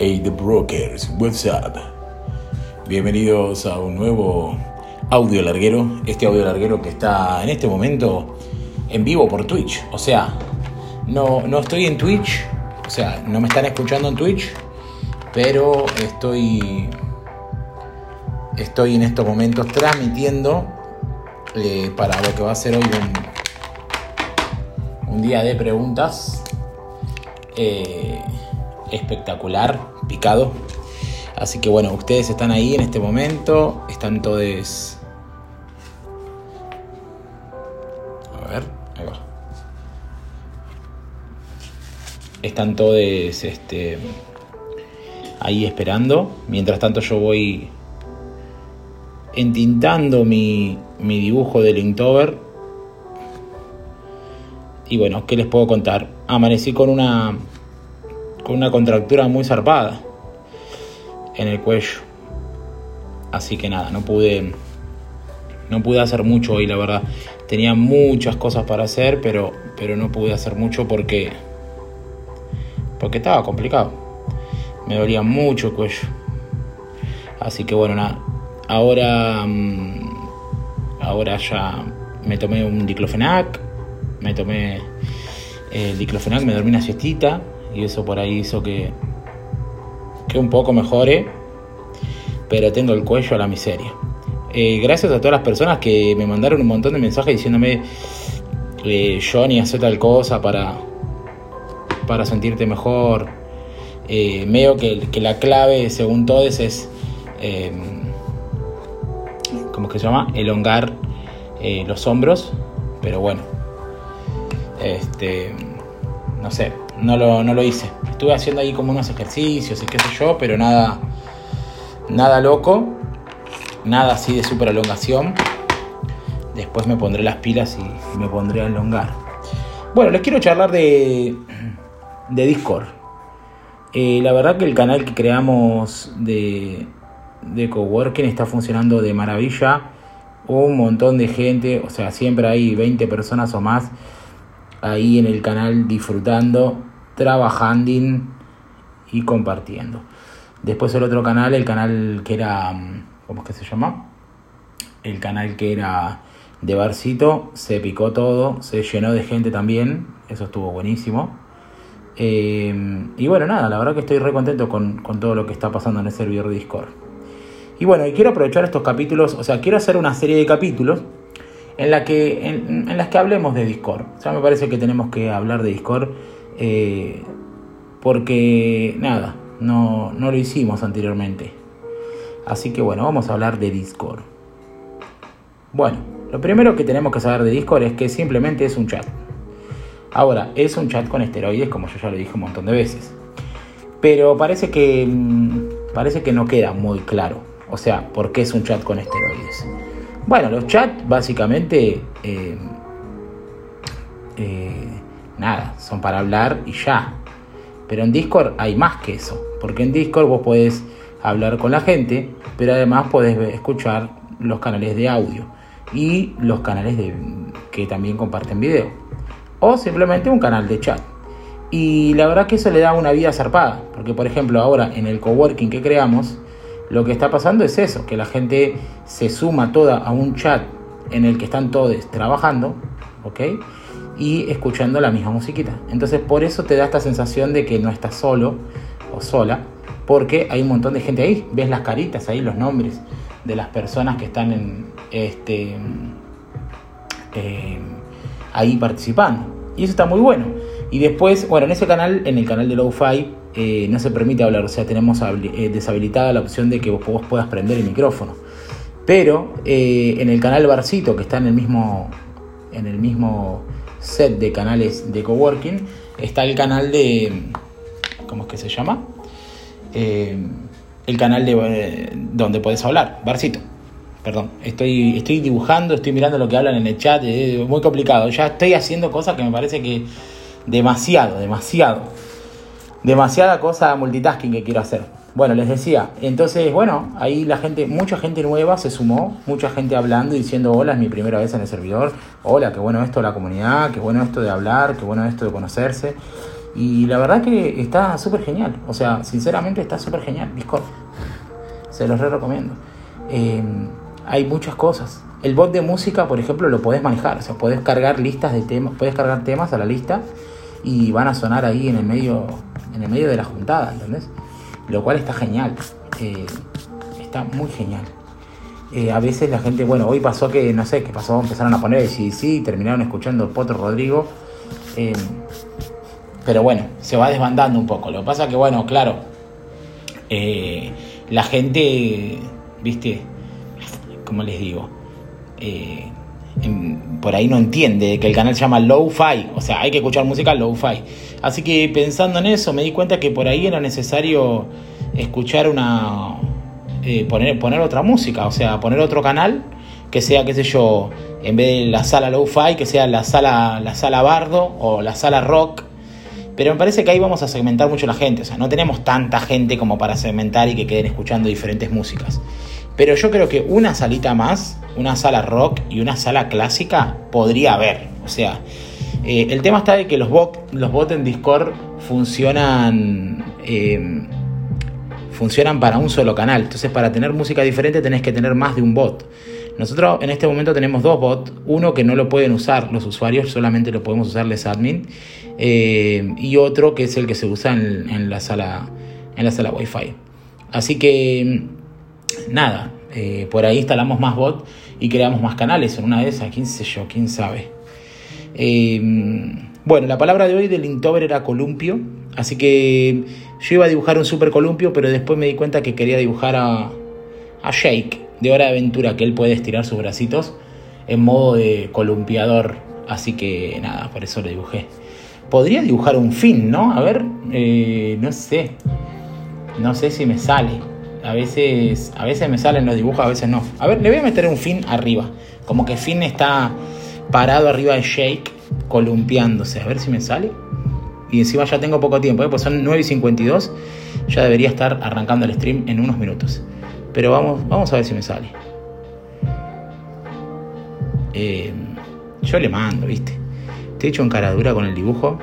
Hey the Brokers, what's? Bienvenidos a un nuevo audio larguero. Este audio larguero que está en este momento en vivo por Twitch. O sea, no, no estoy en Twitch. O sea, no me están escuchando en Twitch. Pero estoy. Estoy en estos momentos transmitiendo eh, para lo que va a ser hoy un, un día de preguntas. Eh, espectacular, picado. Así que bueno, ustedes están ahí en este momento, están todos... A ver, ahí va. Están todos este, ahí esperando. Mientras tanto yo voy entintando mi, mi dibujo del Inktober. Y bueno, ¿qué les puedo contar? Amanecí con una con una contractura muy zarpada en el cuello. Así que nada, no pude no pude hacer mucho hoy, la verdad. Tenía muchas cosas para hacer, pero pero no pude hacer mucho porque porque estaba complicado. Me dolía mucho el cuello. Así que bueno, nada. Ahora mm, ahora ya me tomé un diclofenac, me tomé eh, el diclofenac, me dormí una siestita y eso por ahí hizo que, que un poco mejore, pero tengo el cuello a la miseria. Eh, gracias a todas las personas que me mandaron un montón de mensajes diciéndome, eh, Johnny, hace tal cosa para, para sentirte mejor. Eh, veo que, la clave, según todos, es, eh, ¿cómo que se llama? Elongar los hombros, pero bueno, este, no sé, no lo, no lo hice. Estuve haciendo ahí como unos ejercicios y qué sé yo, pero nada, nada loco, nada así de super elongación. Después me pondré las pilas y me pondré a elongar. Bueno, les quiero charlar de, de Discord. Eh, la verdad que el canal que creamos de, de Coworking está funcionando de maravilla. Un montón de gente, o sea, siempre hay 20 personas o más ahí en el canal disfrutando trabajando y compartiendo. Después el otro canal, el canal que era, mm, ¿cómo es que se llama? El canal que era de Barcito, se picó todo, se llenó de gente también, eso estuvo buenísimo. Eh, y bueno, nada, la verdad que estoy re contento con, todo lo que está pasando en el servidor Discord. Y bueno, quiero aprovechar estos capítulos, o sea, quiero hacer una serie de capítulos en, la que, en, las que hablemos de Discord. O sea, me parece que tenemos que hablar de Discord eh, porque nada, no, no lo hicimos anteriormente. Así que bueno, vamos a hablar de Discord. Bueno, lo primero que tenemos que saber de Discord es que simplemente es un chat. Ahora, es un chat con esteroides, como yo ya lo dije un montón de veces. Pero parece que mm, parece que no queda muy claro. O sea, ¿por qué es un chat con esteroides? Bueno, los chats básicamente eh, eh, nada, son para hablar y ya. Pero en Discord hay más que eso, porque en Discord vos podés hablar con la gente, pero además podés escuchar los canales de audio y los canales de, que también comparten video. O simplemente un canal de chat. Y la verdad que eso le da una vida zarpada, porque por ejemplo ahora en el coworking que creamos, lo que está pasando es eso, que la gente se suma toda a un chat en el que están todos trabajando, ¿ok? y escuchando la misma musiquita. Entonces por eso te da esta sensación de que no estás solo o sola, porque hay un montón de gente ahí, ves las caritas ahí, los nombres de las personas que están en, este, eh, ahí participando. Y eso está muy bueno. Y después, bueno, en ese canal, en el canal de Lo-Fi, eh, no se permite hablar, o sea, tenemos eh, deshabilitada la opción de que vos, puedas prender el micrófono. Pero eh, en el canal Barcito, que está en el mismo, en el mismo set de canales de coworking, está el canal de. ¿Cómo es que se llama? El canal de donde puedes hablar, Barcito. Perdón, estoy, estoy dibujando, estoy mirando lo que hablan en el chat, es muy complicado. Ya estoy haciendo cosas que me parece que demasiado, demasiado. Demasiada cosa multitasking que quiero hacer. Bueno, les decía, entonces, bueno, ahí la gente, mucha gente nueva se sumó, mucha gente hablando y diciendo, hola, es mi primera vez en el servidor, hola, qué bueno esto de la comunidad, qué bueno esto de hablar, qué bueno esto de conocerse. Y la verdad que está súper genial. O sea, sinceramente está súper genial. Discord. Se los re recomiendo. Eh, hay muchas cosas. El bot de música, por ejemplo, lo podés manejar. O sea, podés cargar listas de temas. Podés cargar temas a la lista. Y van a sonar ahí en el medio. En el medio de la juntada, ¿entendés? Lo cual está genial. Eh, está muy genial. Eh, a veces la gente, bueno, hoy pasó que, no sé, qué pasó, empezaron a poner sí, sí, terminaron escuchando Potro Rodrigo. Eh, pero bueno, se va desbandando un poco. Lo que pasa que, bueno, claro, eh, la gente, viste, como les digo, por ahí no entiende que el canal se llama Low-Fi, o sea, hay que escuchar música Low-Fi. Así que pensando en eso, me di cuenta que por ahí era necesario escuchar una, eh, poner, poner otra música, o sea, poner otro canal que sea, qué sé yo, en vez de la sala low-fi, que sea la sala, la sala bardo o la sala rock. Pero me parece que ahí vamos a segmentar mucho la gente, o sea, no tenemos tanta gente como para segmentar y que queden escuchando diferentes músicas. Pero yo creo que una salita más, una sala rock y una sala clásica podría haber. O sea, eh, el tema está de que los, los bots en Discord funcionan... Eh, funcionan para un solo canal. Entonces, para tener música diferente tenés que tener más de un bot. Nosotros en este momento tenemos dos bots, uno que no lo pueden usar los usuarios, solamente lo podemos usar les admin, eh, y otro que es el que se usa en, la sala en la sala Wi-Fi. Así que nada, eh, por ahí instalamos más bots y creamos más canales en una de esas, quién sé yo, quién sabe. Eh, bueno, la palabra de hoy del Inktober era columpio, así que yo iba a dibujar un super columpio, pero después me di cuenta que quería dibujar a, a Shake de Hora de Aventura, que él puede estirar sus bracitos en modo de columpiador. Así que nada, por eso lo dibujé. Podría dibujar un fin, ¿no? A ver, eh, no sé. No sé si me sale. A veces, a veces me salen los dibujos, a veces no. A ver, le voy a meter un fin arriba. Como que Finn está parado arriba de Shake, columpiándose. A ver si me sale. Y encima ya tengo poco tiempo, ¿eh? pues son 9 y 52. Ya debería estar arrancando el stream en unos minutos. Pero vamos, vamos a ver si me sale. Eh, yo le mando, ¿viste? Te he hecho encaradura con el dibujo.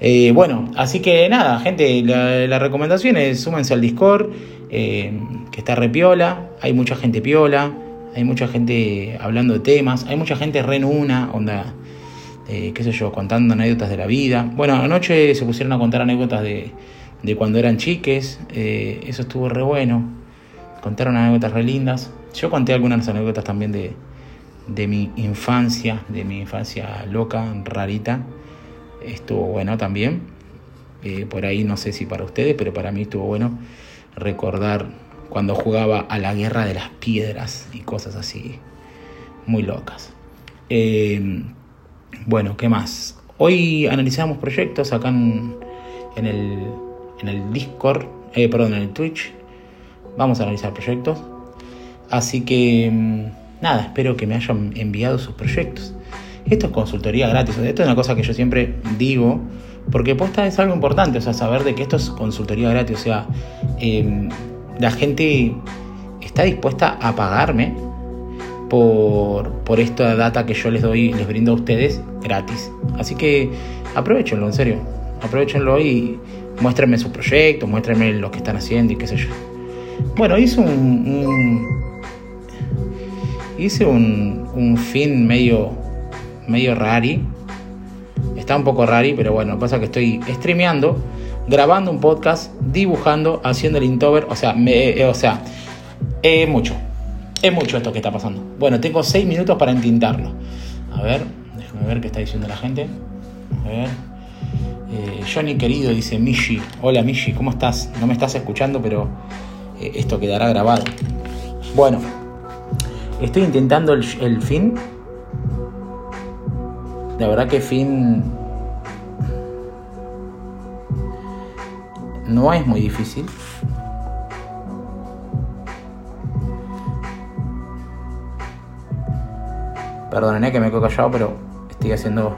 Eh, bueno, así que nada, gente, la, recomendación es súmense al Discord, que está repiola, hay mucha gente piola, hay mucha gente hablando de temas, hay mucha gente re en una, onda, eh, qué sé yo, contando anécdotas de la vida. Bueno, anoche se pusieron a contar anécdotas de, de cuando eran chiques, eh, eso estuvo re bueno. Contaron anécdotas re lindas. Yo conté algunas anécdotas también de, de mi infancia, de mi infancia loca, rarita. Estuvo bueno también. Eh, por ahí no sé si para ustedes, pero para mí estuvo bueno recordar cuando jugaba a la guerra de las piedras y cosas así muy locas. Bueno, ¿qué más? Hoy analizamos proyectos acá en, el, en el Discord, eh, perdón, en el Twitch. Vamos a analizar proyectos. Así que, mm, nada, espero que me hayan enviado sus proyectos. Esto es consultoría gratis. Esto es una cosa que yo siempre digo, porque posta es algo importante, o sea, saber de que esto es consultoría gratis. O sea, em, la gente está dispuesta a pagarme por, por esta data que yo les doy, les brindo a ustedes gratis. Así que aprovechenlo, en serio. Aprovechenlo y muéstrenme sus proyectos, muéstrenme lo que están haciendo y qué sé yo. Bueno, hice un, hice un, un, fin medio medio rari. Está un poco rari, pero bueno, pasa es que estoy streameando, grabando un podcast, dibujando, haciendo el intover, o sea, me, o sea, eh, mucho. Es mucho esto que está pasando. Bueno, tengo 6 minutos para entintarlo. A ver, déjame ver qué está diciendo la gente. A ver. Eh, Johnny querido dice Mishi. Hola Mishi, ¿cómo estás? No me estás escuchando, pero eh, esto quedará grabado. Bueno, estoy intentando el fin. La verdad que fin no es muy difícil. Perdonen que me quedo callado, pero estoy haciendo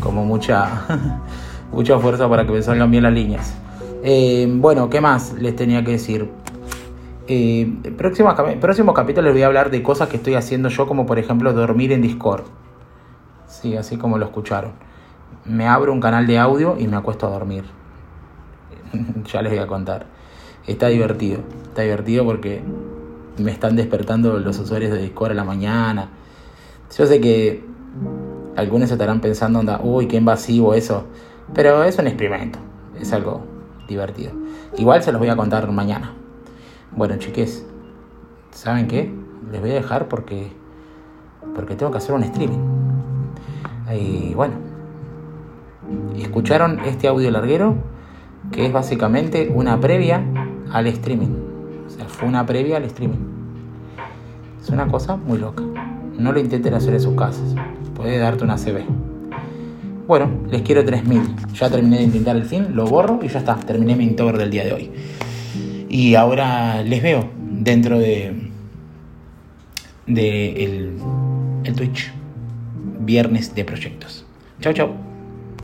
como mucha mucha fuerza para que me salgan bien las líneas. Eh, bueno, ¿qué más les tenía que decir? Eh, próximo, próximo capítulo les voy a hablar de cosas que estoy haciendo yo, como por ejemplo dormir en Discord. Sí, así como lo escucharon. Me abro un canal de audio y me acuesto a dormir. ya les voy a contar. Está divertido. Está divertido porque me están despertando los usuarios de Discord a la mañana. Yo sé que algunos estarán pensando, onda, uy, qué invasivo eso. Pero es un experimento. Es algo divertido. Igual se los voy a contar mañana. Bueno, chiques, ¿saben qué? Les voy a dejar porque porque tengo que hacer un streaming. Y bueno, escucharon este audio larguero que es básicamente una previa al streaming. O sea, fue una previa al streaming. Es una cosa muy loca. No lo intenten hacer en sus casas. Puede darte una CB. Bueno, les quiero 3000. Ya terminé de intentar el fin, lo borro y ya está. Terminé mi Inktober del día de hoy. Y ahora les veo dentro de, el, el Twitch. Viernes de proyectos. Chao, chao.